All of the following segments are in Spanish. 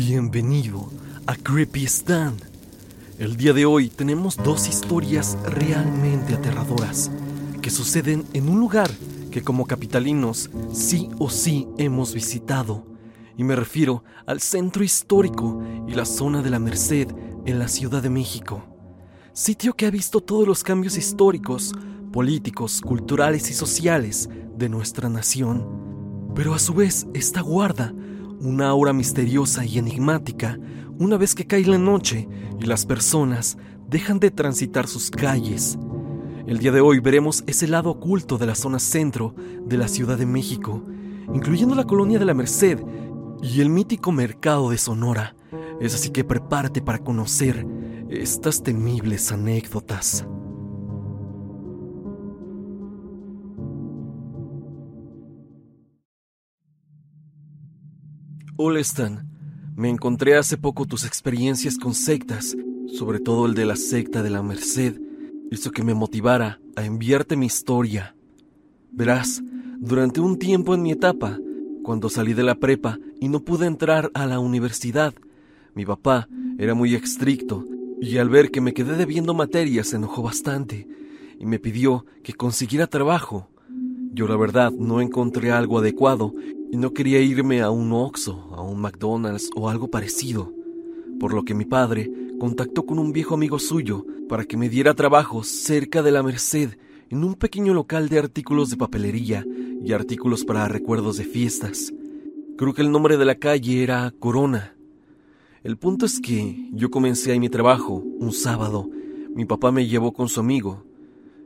Bienvenido a Creepy Stan. El día de hoy tenemos dos historias realmente aterradoras que suceden en un lugar que como capitalinos sí o sí hemos visitado. Y me refiero al centro histórico y la zona de la Merced en la Ciudad de México. Sitio que ha visto todos los cambios históricos, políticos, culturales y sociales de nuestra nación. Pero a su vez esta guarda una aura misteriosa y enigmática una vez que cae la noche y las personas dejan de transitar sus calles. El día de hoy veremos ese lado oculto de la zona centro de la Ciudad de México, incluyendo la colonia de la Merced y el mítico mercado de Sonora. Es así que prepárate para conocer estas temibles anécdotas. Hola Stan, me encontré hace poco tus experiencias con sectas, sobre todo el de la secta de la Merced, hizo que me motivara a enviarte mi historia. Verás, durante un tiempo en mi etapa, cuando salí de la prepa y no pude entrar a la universidad, mi papá era muy estricto y al ver que me quedé debiendo materias se enojó bastante y me pidió que consiguiera trabajo. Yo la verdad no encontré algo adecuado y no quería irme a un Oxxo, a un McDonald's o algo parecido, por lo que mi padre contactó con un viejo amigo suyo para que me diera trabajo cerca de la Merced en un pequeño local de artículos de papelería y artículos para recuerdos de fiestas. Creo que el nombre de la calle era Corona. El punto es que yo comencé ahí mi trabajo un sábado. Mi papá me llevó con su amigo.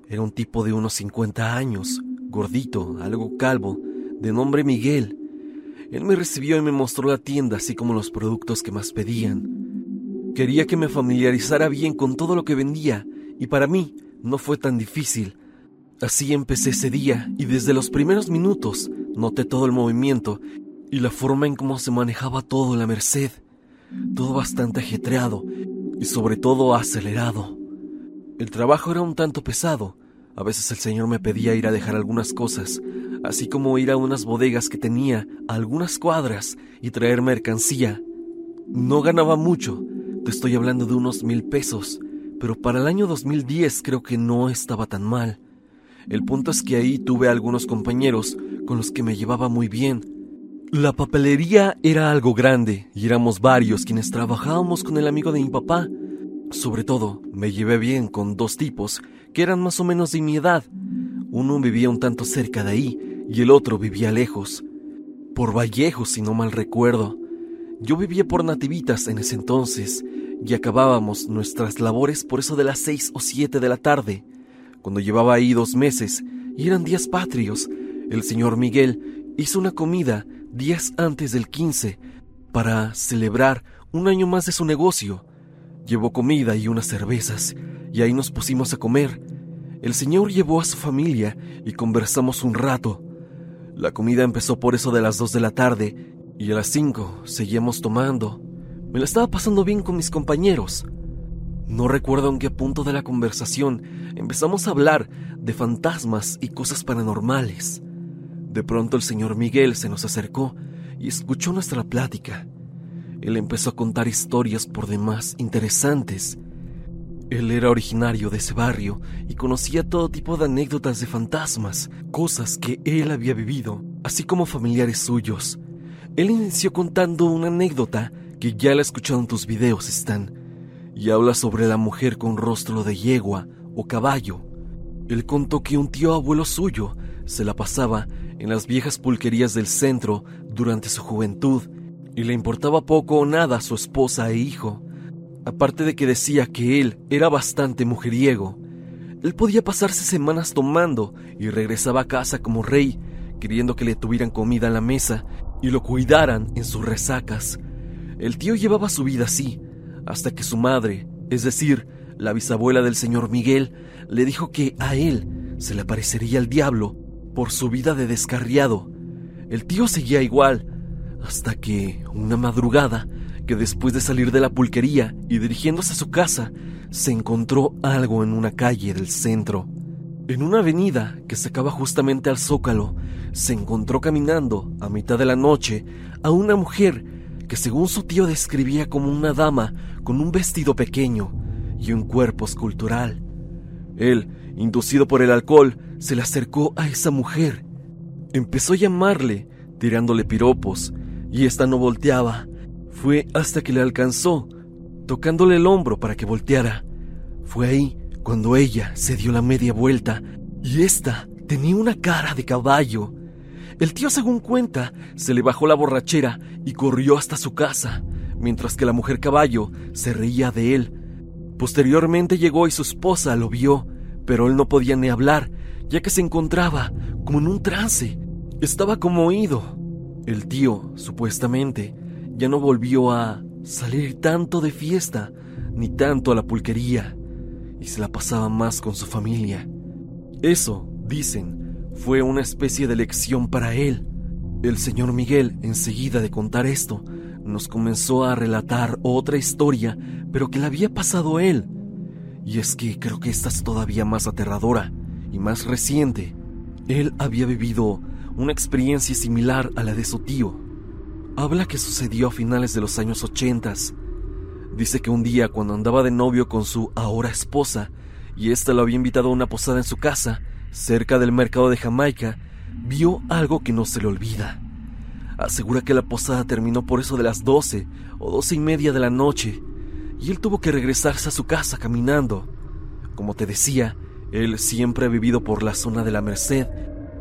Era un tipo de unos 50 años, gordito, algo calvo, de nombre Miguel. Él me recibió y me mostró la tienda, así como los productos que más pedían. Quería que me familiarizara bien con todo lo que vendía, y para mí no fue tan difícil. Así empecé ese día, y desde los primeros minutos noté todo el movimiento y la forma en cómo se manejaba todo la Merced. Todo bastante ajetreado y sobre todo acelerado. El trabajo era un tanto pesado. A veces el señor me pedía ir a dejar algunas cosas, así como ir a unas bodegas que tenía a algunas cuadras y traer mercancía. No ganaba mucho, te estoy hablando de unos mil pesos, pero para el año 2010 creo que no estaba tan mal. El punto es que ahí tuve algunos compañeros con los que me llevaba muy bien. La papelería era algo grande y éramos varios quienes trabajábamos con el amigo de mi papá. Sobre todo, me llevé bien con dos tipos que eran más o menos de mi edad. Uno vivía un tanto cerca de ahí y el otro vivía lejos, por Vallejo si no mal recuerdo. Yo vivía por Nativitas en ese entonces y acabábamos nuestras labores por eso de las seis o siete de la tarde. Cuando llevaba ahí dos meses y eran días patrios, el señor Miguel hizo una comida días antes del quince para celebrar un año más de su negocio. Llevó comida y unas cervezas y ahí nos pusimos a comer. El señor llevó a su familia y conversamos un rato. La comida empezó por eso de las dos de la tarde y a las cinco seguíamos tomando. Me la estaba pasando bien con mis compañeros. No recuerdo en qué punto de la conversación empezamos a hablar de fantasmas y cosas paranormales. De pronto el señor Miguel se nos acercó y escuchó nuestra plática. Él empezó a contar historias por demás interesantes él era originario de ese barrio y conocía todo tipo de anécdotas de fantasmas, cosas que él había vivido, así como familiares suyos. Él inició contando una anécdota que ya la he escuchado en tus videos, Stan, y habla sobre la mujer con rostro de yegua o caballo. Él contó que un tío abuelo suyo se la pasaba en las viejas pulquerías del centro durante su juventud y le importaba poco o nada a su esposa e hijo Aparte de que decía que él era bastante mujeriego, él podía pasarse semanas tomando y regresaba a casa como rey, queriendo que le tuvieran comida en la mesa y lo cuidaran en sus resacas. El tío llevaba su vida así, hasta que su madre, es decir, la bisabuela del señor Miguel, le dijo que a él se le aparecería el diablo por su vida de descarriado. El tío seguía igual, hasta que, una madrugada, que después de salir de la pulquería y dirigiéndose a su casa, se encontró algo en una calle del centro. En una avenida que sacaba justamente al zócalo, se encontró caminando, a mitad de la noche, a una mujer que según su tío describía como una dama con un vestido pequeño y un cuerpo escultural. Él, inducido por el alcohol, se le acercó a esa mujer. Empezó a llamarle, tirándole piropos, y ésta no volteaba. Fue hasta que le alcanzó, tocándole el hombro para que volteara. Fue ahí cuando ella se dio la media vuelta y ésta tenía una cara de caballo. El tío, según cuenta, se le bajó la borrachera y corrió hasta su casa, mientras que la mujer caballo se reía de él. Posteriormente llegó y su esposa lo vio, pero él no podía ni hablar, ya que se encontraba como en un trance. Estaba como oído. El tío, supuestamente, ya no volvió a salir tanto de fiesta, ni tanto a la pulquería, y se la pasaba más con su familia. Eso, dicen, fue una especie de lección para él. El señor Miguel, enseguida de contar esto, nos comenzó a relatar otra historia, pero que le había pasado él. Y es que creo que esta es todavía más aterradora y más reciente. Él había vivido una experiencia similar a la de su tío. Habla que sucedió a finales de los años ochentas. Dice que un día cuando andaba de novio con su ahora esposa, y ésta lo había invitado a una posada en su casa, cerca del mercado de Jamaica, vio algo que no se le olvida. Asegura que la posada terminó por eso de las doce o doce y media de la noche, y él tuvo que regresarse a su casa caminando. Como te decía, él siempre ha vivido por la zona de la Merced,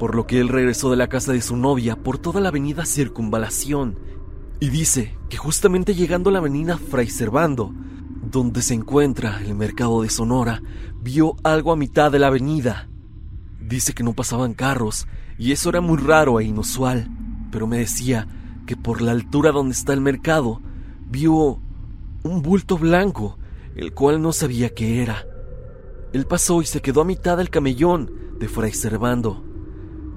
por lo que él regresó de la casa de su novia por toda la avenida Circunvalación, y dice que justamente llegando a la avenida Fray Servando, donde se encuentra el mercado de Sonora, vio algo a mitad de la avenida. Dice que no pasaban carros, y eso era muy raro e inusual, pero me decía que por la altura donde está el mercado, vio un bulto blanco, el cual no sabía qué era. Él pasó y se quedó a mitad del camellón de Fray Servando.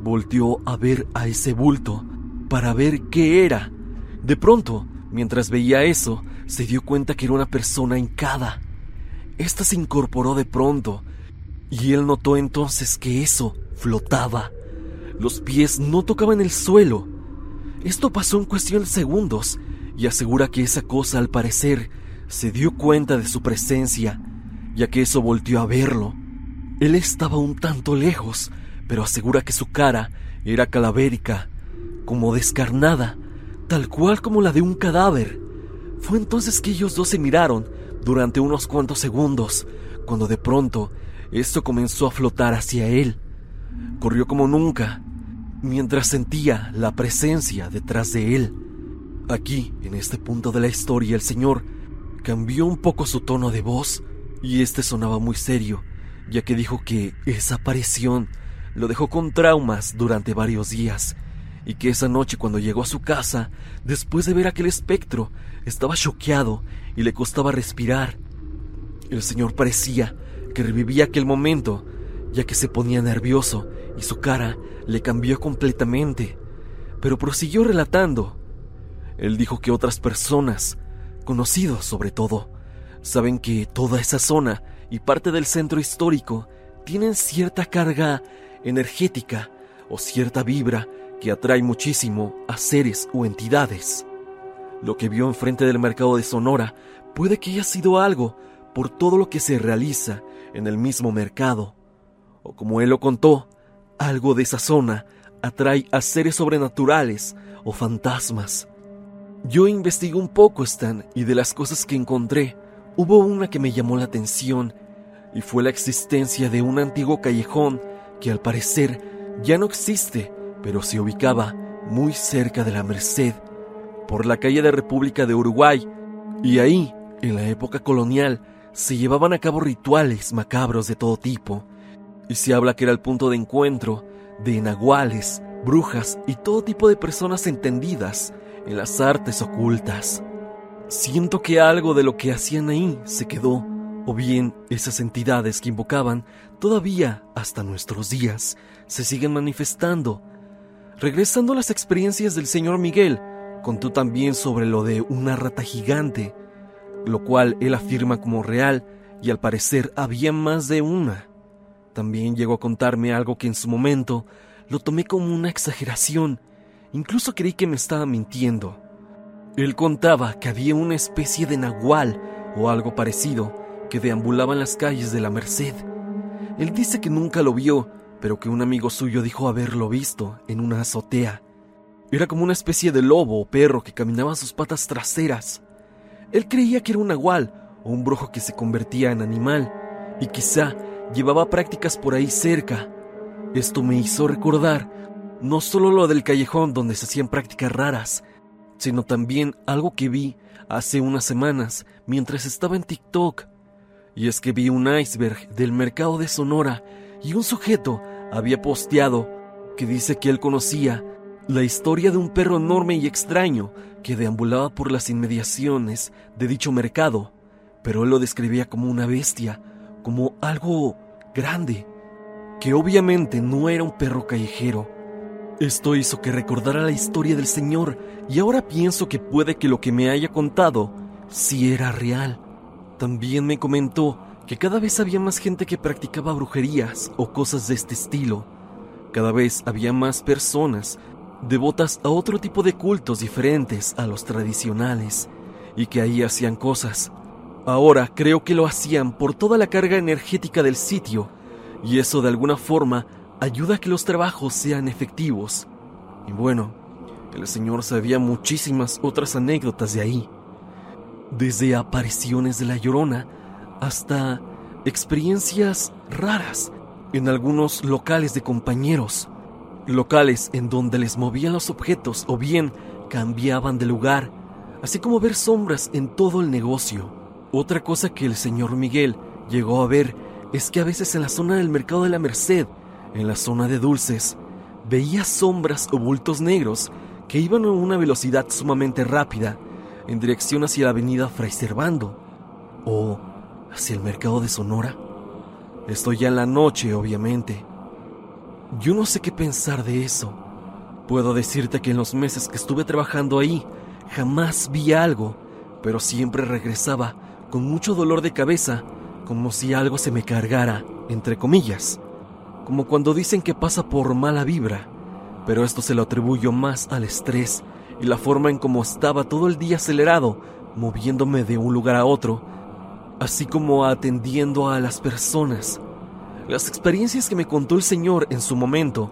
Volteó a ver a ese bulto para ver qué era. De pronto, mientras veía eso, se dio cuenta que era una persona hincada. Esta se incorporó de pronto, y él notó entonces que eso flotaba. Los pies no tocaban el suelo. Esto pasó en cuestión de segundos, y asegura que esa cosa al parecer se dio cuenta de su presencia, ya que eso volteó a verlo. Él estaba un tanto lejos, pero asegura que su cara era calavérica, como descarnada, tal cual como la de un cadáver. Fue entonces que ellos dos se miraron durante unos cuantos segundos, cuando de pronto esto comenzó a flotar hacia él. Corrió como nunca, mientras sentía la presencia detrás de él. Aquí, en este punto de la historia, el señor cambió un poco su tono de voz y este sonaba muy serio, ya que dijo que esa aparición lo dejó con traumas durante varios días y que esa noche cuando llegó a su casa, después de ver aquel espectro, estaba choqueado y le costaba respirar. El señor parecía que revivía aquel momento, ya que se ponía nervioso y su cara le cambió completamente, pero prosiguió relatando. Él dijo que otras personas, conocidos sobre todo, saben que toda esa zona y parte del centro histórico tienen cierta carga energética o cierta vibra que atrae muchísimo a seres o entidades. Lo que vio enfrente del mercado de Sonora puede que haya sido algo por todo lo que se realiza en el mismo mercado. O como él lo contó, algo de esa zona atrae a seres sobrenaturales o fantasmas. Yo investigué un poco, Stan, y de las cosas que encontré, hubo una que me llamó la atención, y fue la existencia de un antiguo callejón que al parecer ya no existe pero se ubicaba muy cerca de la Merced, por la calle de República de Uruguay, y ahí, en la época colonial, se llevaban a cabo rituales macabros de todo tipo, y se habla que era el punto de encuentro de nahuales, brujas y todo tipo de personas entendidas en las artes ocultas. Siento que algo de lo que hacían ahí se quedó, o bien esas entidades que invocaban todavía hasta nuestros días se siguen manifestando. Regresando a las experiencias del señor Miguel, contó también sobre lo de una rata gigante, lo cual él afirma como real y al parecer había más de una. También llegó a contarme algo que en su momento lo tomé como una exageración, incluso creí que me estaba mintiendo. Él contaba que había una especie de nahual o algo parecido que deambulaba en las calles de la Merced. Él dice que nunca lo vio, pero que un amigo suyo dijo haberlo visto en una azotea. Era como una especie de lobo o perro que caminaba a sus patas traseras. Él creía que era un nahual o un brujo que se convertía en animal, y quizá llevaba prácticas por ahí cerca. Esto me hizo recordar no solo lo del callejón donde se hacían prácticas raras, sino también algo que vi hace unas semanas mientras estaba en TikTok. Y es que vi un iceberg del mercado de Sonora y un sujeto había posteado que dice que él conocía la historia de un perro enorme y extraño que deambulaba por las inmediaciones de dicho mercado, pero él lo describía como una bestia, como algo grande, que obviamente no era un perro callejero. Esto hizo que recordara la historia del Señor y ahora pienso que puede que lo que me haya contado sí era real. También me comentó que cada vez había más gente que practicaba brujerías o cosas de este estilo. Cada vez había más personas devotas a otro tipo de cultos diferentes a los tradicionales y que ahí hacían cosas. Ahora creo que lo hacían por toda la carga energética del sitio y eso de alguna forma ayuda a que los trabajos sean efectivos. Y bueno, el Señor sabía muchísimas otras anécdotas de ahí, desde apariciones de la llorona hasta experiencias raras en algunos locales de compañeros, locales en donde les movían los objetos o bien cambiaban de lugar, así como ver sombras en todo el negocio. Otra cosa que el señor Miguel llegó a ver es que a veces en la zona del mercado de la Merced, en la zona de dulces, veía sombras o bultos negros que iban a una velocidad sumamente rápida en dirección hacia la avenida Fray Servando o hacia el mercado de Sonora. Estoy ya en la noche, obviamente. Yo no sé qué pensar de eso. Puedo decirte que en los meses que estuve trabajando ahí, jamás vi algo, pero siempre regresaba con mucho dolor de cabeza, como si algo se me cargara, entre comillas, como cuando dicen que pasa por mala vibra, pero esto se lo atribuyo más al estrés y la forma en cómo estaba todo el día acelerado, moviéndome de un lugar a otro, así como atendiendo a las personas. Las experiencias que me contó el Señor en su momento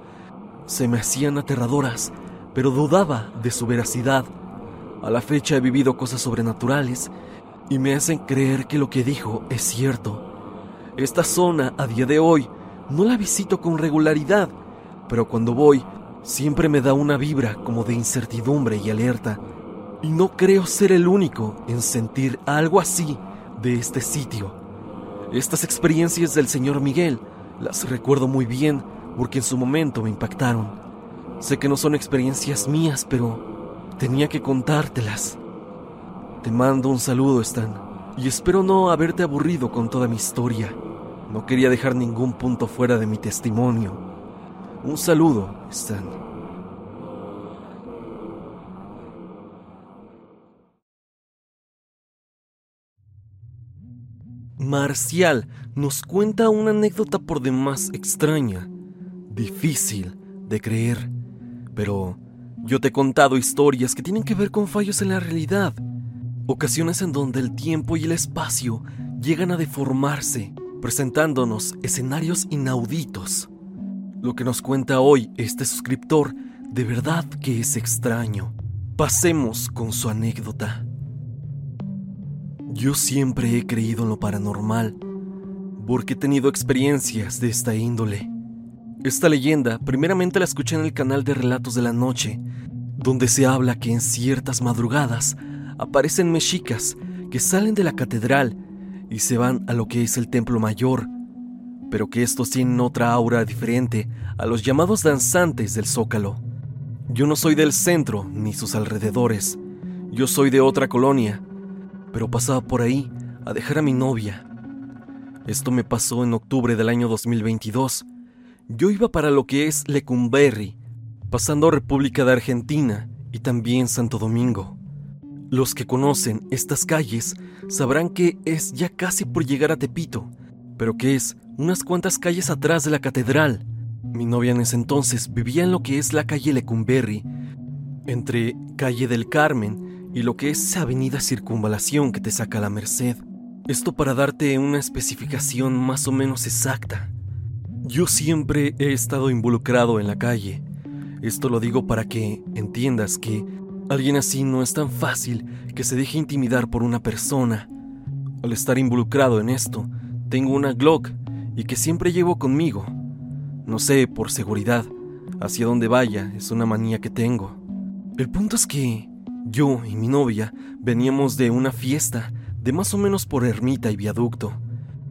se me hacían aterradoras, pero dudaba de su veracidad. A la fecha he vivido cosas sobrenaturales y me hacen creer que lo que dijo es cierto. Esta zona a día de hoy no la visito con regularidad, pero cuando voy siempre me da una vibra como de incertidumbre y alerta. Y no creo ser el único en sentir algo así de este sitio. Estas experiencias del señor Miguel las recuerdo muy bien porque en su momento me impactaron. Sé que no son experiencias mías, pero tenía que contártelas. Te mando un saludo, Stan, y espero no haberte aburrido con toda mi historia. No quería dejar ningún punto fuera de mi testimonio. Un saludo, Marcial nos cuenta una anécdota por demás extraña, difícil de creer, pero yo te he contado historias que tienen que ver con fallos en la realidad, ocasiones en donde el tiempo y el espacio llegan a deformarse, presentándonos escenarios inauditos. Lo que nos cuenta hoy este suscriptor de verdad que es extraño. Pasemos con su anécdota. Yo siempre he creído en lo paranormal, porque he tenido experiencias de esta índole. Esta leyenda primeramente la escuché en el canal de Relatos de la Noche, donde se habla que en ciertas madrugadas aparecen mexicas que salen de la catedral y se van a lo que es el templo mayor, pero que estos tienen otra aura diferente a los llamados danzantes del zócalo. Yo no soy del centro ni sus alrededores, yo soy de otra colonia, pero pasaba por ahí a dejar a mi novia. Esto me pasó en octubre del año 2022. Yo iba para lo que es Lecumberri, pasando República de Argentina y también Santo Domingo. Los que conocen estas calles sabrán que es ya casi por llegar a Tepito, pero que es unas cuantas calles atrás de la catedral. Mi novia en ese entonces vivía en lo que es la calle Lecumberri, entre calle del Carmen y lo que es avenida Circunvalación que te saca la Merced. Esto para darte una especificación más o menos exacta. Yo siempre he estado involucrado en la calle. Esto lo digo para que entiendas que alguien así no es tan fácil que se deje intimidar por una persona. Al estar involucrado en esto, tengo una Glock y que siempre llevo conmigo. No sé, por seguridad, hacia donde vaya, es una manía que tengo. El punto es que yo y mi novia veníamos de una fiesta de más o menos por ermita y viaducto.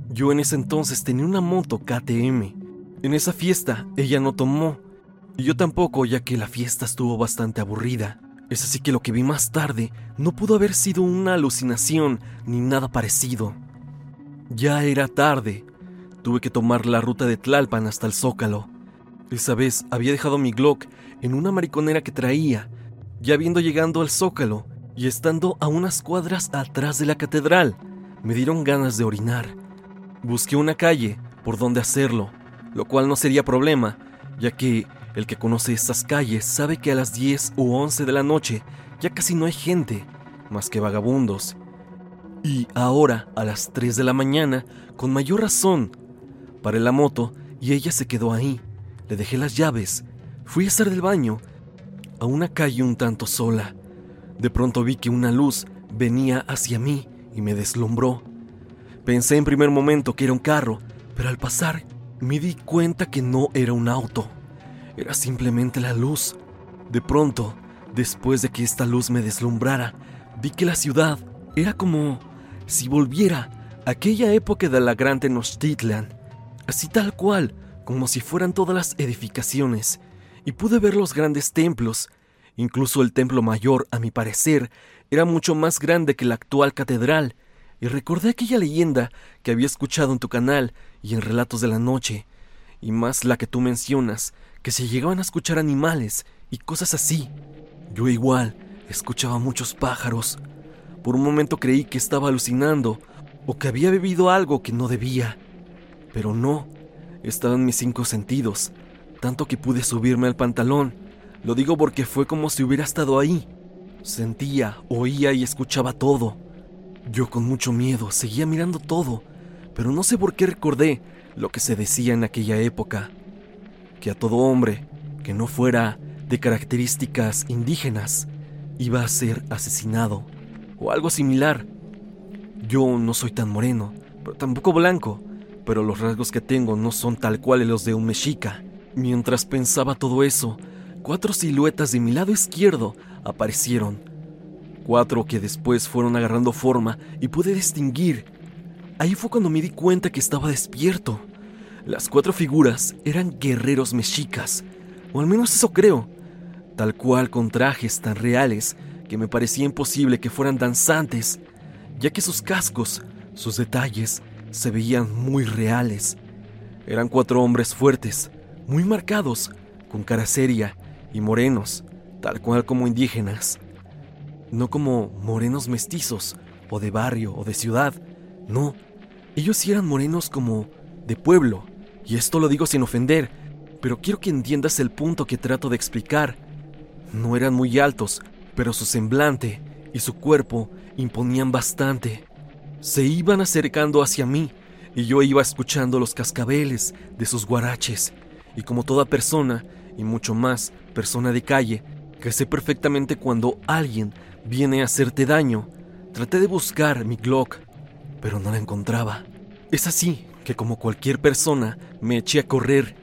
Yo en ese entonces tenía una moto KTM. En esa fiesta ella no tomó y yo tampoco ya que la fiesta estuvo bastante aburrida. Es así que lo que vi más tarde no pudo haber sido una alucinación ni nada parecido. Ya era tarde. Tuve que tomar la ruta de Tlalpan hasta el Zócalo. Esa vez había dejado mi Glock en una mariconera que traía, ya viendo llegando al Zócalo y estando a unas cuadras atrás de la catedral, me dieron ganas de orinar. Busqué una calle por donde hacerlo, lo cual no sería problema, ya que el que conoce estas calles sabe que a las 10 u 11 de la noche ya casi no hay gente, más que vagabundos, y ahora, a las 3 de la mañana, con mayor razón, paré la moto y ella se quedó ahí. Le dejé las llaves. Fui a hacer del baño a una calle un tanto sola. De pronto vi que una luz venía hacia mí y me deslumbró. Pensé en primer momento que era un carro, pero al pasar me di cuenta que no era un auto. Era simplemente la luz. De pronto, después de que esta luz me deslumbrara, vi que la ciudad era como si volviera a aquella época de la gran Tenochtitlan, así tal cual, como si fueran todas las edificaciones, y pude ver los grandes templos, incluso el templo mayor, a mi parecer, era mucho más grande que la actual catedral, y recordé aquella leyenda que había escuchado en tu canal y en Relatos de la Noche, y más la que tú mencionas, que se llegaban a escuchar animales y cosas así. Yo igual escuchaba muchos pájaros, por un momento creí que estaba alucinando o que había bebido algo que no debía. Pero no, estaban mis cinco sentidos, tanto que pude subirme al pantalón. Lo digo porque fue como si hubiera estado ahí. Sentía, oía y escuchaba todo. Yo con mucho miedo seguía mirando todo, pero no sé por qué recordé lo que se decía en aquella época, que a todo hombre que no fuera de características indígenas iba a ser asesinado o algo similar. Yo no soy tan moreno, pero tampoco blanco, pero los rasgos que tengo no son tal cual los de un mexica. Mientras pensaba todo eso, cuatro siluetas de mi lado izquierdo aparecieron. Cuatro que después fueron agarrando forma y pude distinguir. Ahí fue cuando me di cuenta que estaba despierto. Las cuatro figuras eran guerreros mexicas, o al menos eso creo, tal cual con trajes tan reales que me parecía imposible que fueran danzantes, ya que sus cascos, sus detalles, se veían muy reales. Eran cuatro hombres fuertes, muy marcados, con cara seria y morenos, tal cual como indígenas. No como morenos mestizos, o de barrio, o de ciudad. No, ellos sí eran morenos como de pueblo. Y esto lo digo sin ofender, pero quiero que entiendas el punto que trato de explicar. No eran muy altos, pero su semblante y su cuerpo imponían bastante. Se iban acercando hacia mí y yo iba escuchando los cascabeles de sus guaraches. Y como toda persona, y mucho más persona de calle, que sé perfectamente cuando alguien viene a hacerte daño, traté de buscar mi Glock, pero no la encontraba. Es así que como cualquier persona me eché a correr.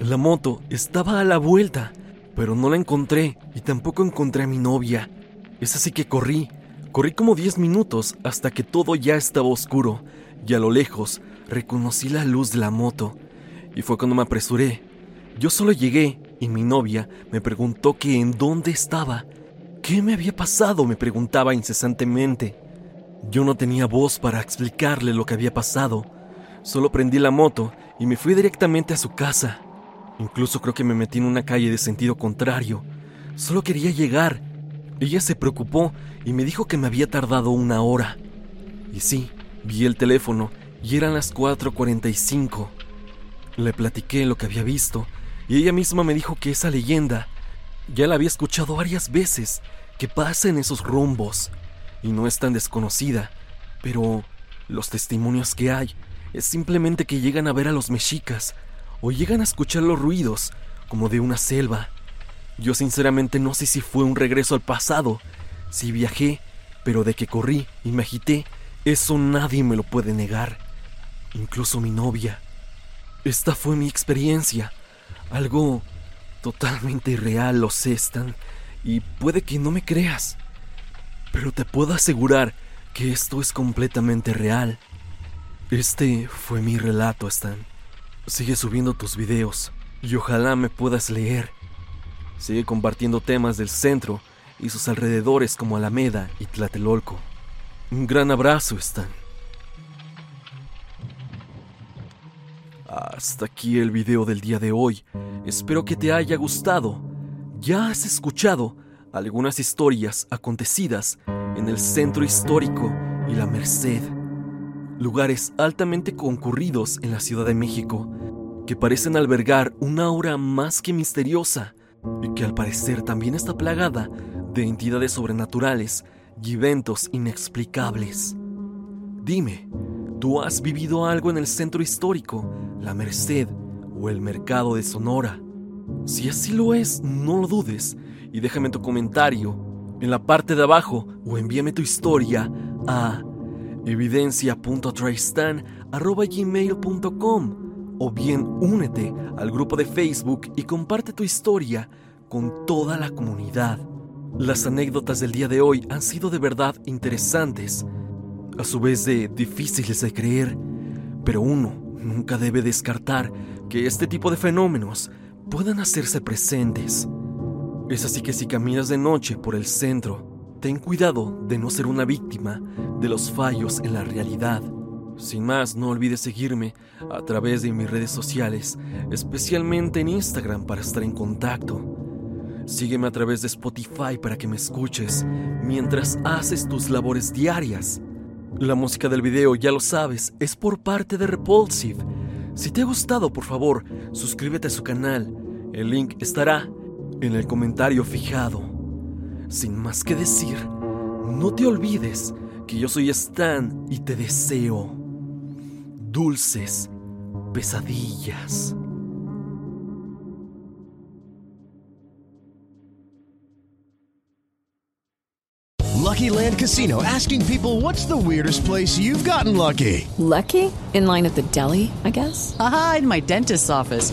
La moto estaba a la vuelta pero no la encontré y tampoco encontré a mi novia. Es así que corrí, corrí como 10 minutos hasta que todo ya estaba oscuro y a lo lejos reconocí la luz de la moto. Y fue cuando me apresuré. Yo solo llegué y mi novia me preguntó que en dónde estaba. ¿Qué me había pasado? me preguntaba incesantemente. Yo no tenía voz para explicarle lo que había pasado. Solo prendí la moto y me fui directamente a su casa. Incluso creo que me metí en una calle de sentido contrario. Solo quería llegar. Ella se preocupó y me dijo que me había tardado una hora. Y sí, vi el teléfono y eran las 4.45. Le platiqué lo que había visto y ella misma me dijo que esa leyenda ya la había escuchado varias veces, que pasa en esos rumbos y no es tan desconocida, pero los testimonios que hay es simplemente que llegan a ver a los mexicas o llegan a escuchar los ruidos como de una selva. Yo sinceramente no sé si fue un regreso al pasado, si viajé, pero de que corrí y me agité, eso nadie me lo puede negar, incluso mi novia. Esta fue mi experiencia, algo totalmente irreal, lo sé, Stan, y puede que no me creas, pero te puedo asegurar que esto es completamente real. Este fue mi relato, Stan. Sigue subiendo tus videos y ojalá me puedas leer. Sigue compartiendo temas del centro y sus alrededores como Alameda y Tlatelolco. Un gran abrazo, Stan. Hasta aquí el video del día de hoy. Espero que te haya gustado. Ya has escuchado algunas historias acontecidas en el centro histórico y la Merced, lugares altamente concurridos en la Ciudad de México, que parecen albergar una aura más que misteriosa y que al parecer también está plagada de entidades sobrenaturales y eventos inexplicables. Dime, ¿tú has vivido algo en el centro histórico, la Merced o el mercado de Sonora? Si así lo es, no lo dudes y déjame tu comentario en la parte de abajo o envíame tu historia a evidencia.tristan.gmail.com o bien únete al grupo de Facebook y comparte tu historia con toda la comunidad. Las anécdotas del día de hoy han sido de verdad interesantes, a su vez de difíciles de creer, pero uno nunca debe descartar que este tipo de fenómenos puedan hacerse presentes. Es así que si caminas de noche por el centro, ten cuidado de no ser una víctima de los fallos en la realidad. Sin más, no olvides seguirme a través de mis redes sociales, especialmente en Instagram para estar en contacto. Sígueme a través de Spotify para que me escuches mientras haces tus labores diarias. La música del video, ya lo sabes, es por parte de Repulsive. Si te ha gustado, por favor, suscríbete a su canal. El link estará en el comentario fijado. Sin más que decir, no te olvides que yo soy Stan y te deseo dulces pesadillas. Lucky Land Casino asking people what's the weirdest place you've gotten lucky? Lucky? In line at the deli, I guess? Aha, in my dentist's office.